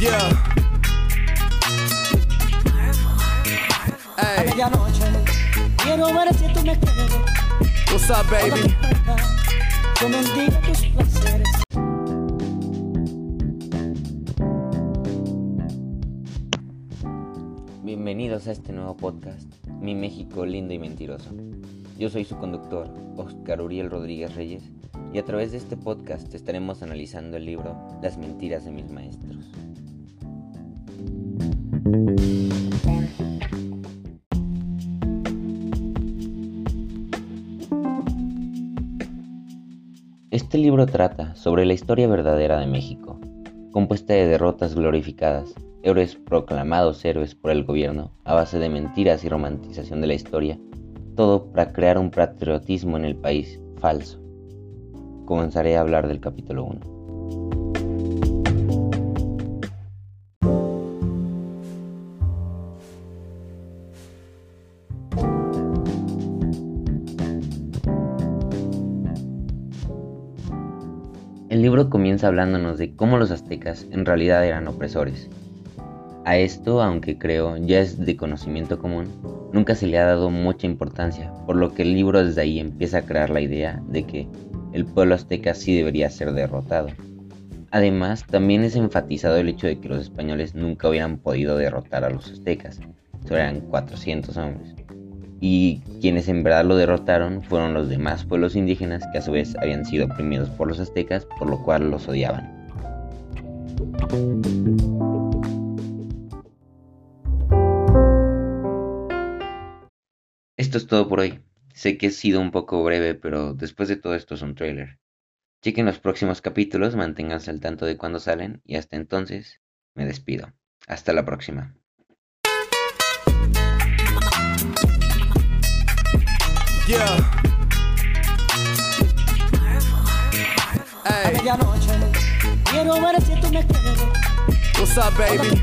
Yeah. A Hey, medianoche quiero ver si tú me quieres. what's up, baby? Yo mendigo tus placeres. Bienvenidos a este nuevo podcast, Mi México lindo y mentiroso. Yo soy su conductor, Oscar Uriel Rodríguez Reyes, y a través de este podcast estaremos analizando el libro Las mentiras de mis maestros. Este libro trata sobre la historia verdadera de México, compuesta de derrotas glorificadas, héroes proclamados héroes por el gobierno a base de mentiras y romantización de la historia, todo para crear un patriotismo en el país falso. Comenzaré a hablar del capítulo 1. El libro comienza hablándonos de cómo los aztecas en realidad eran opresores. A esto, aunque creo ya es de conocimiento común, nunca se le ha dado mucha importancia, por lo que el libro desde ahí empieza a crear la idea de que el pueblo azteca sí debería ser derrotado. Además, también es enfatizado el hecho de que los españoles nunca hubieran podido derrotar a los aztecas, solo eran 400 hombres. Y quienes en verdad lo derrotaron fueron los demás pueblos indígenas que a su vez habían sido oprimidos por los aztecas, por lo cual los odiaban. Esto es todo por hoy. Sé que he sido un poco breve, pero después de todo esto es un trailer. Chequen los próximos capítulos, manténganse al tanto de cuando salen y hasta entonces me despido. Hasta la próxima. Yeah. A Hey, medianoche quiero ver si tú me quieres. what's up, baby?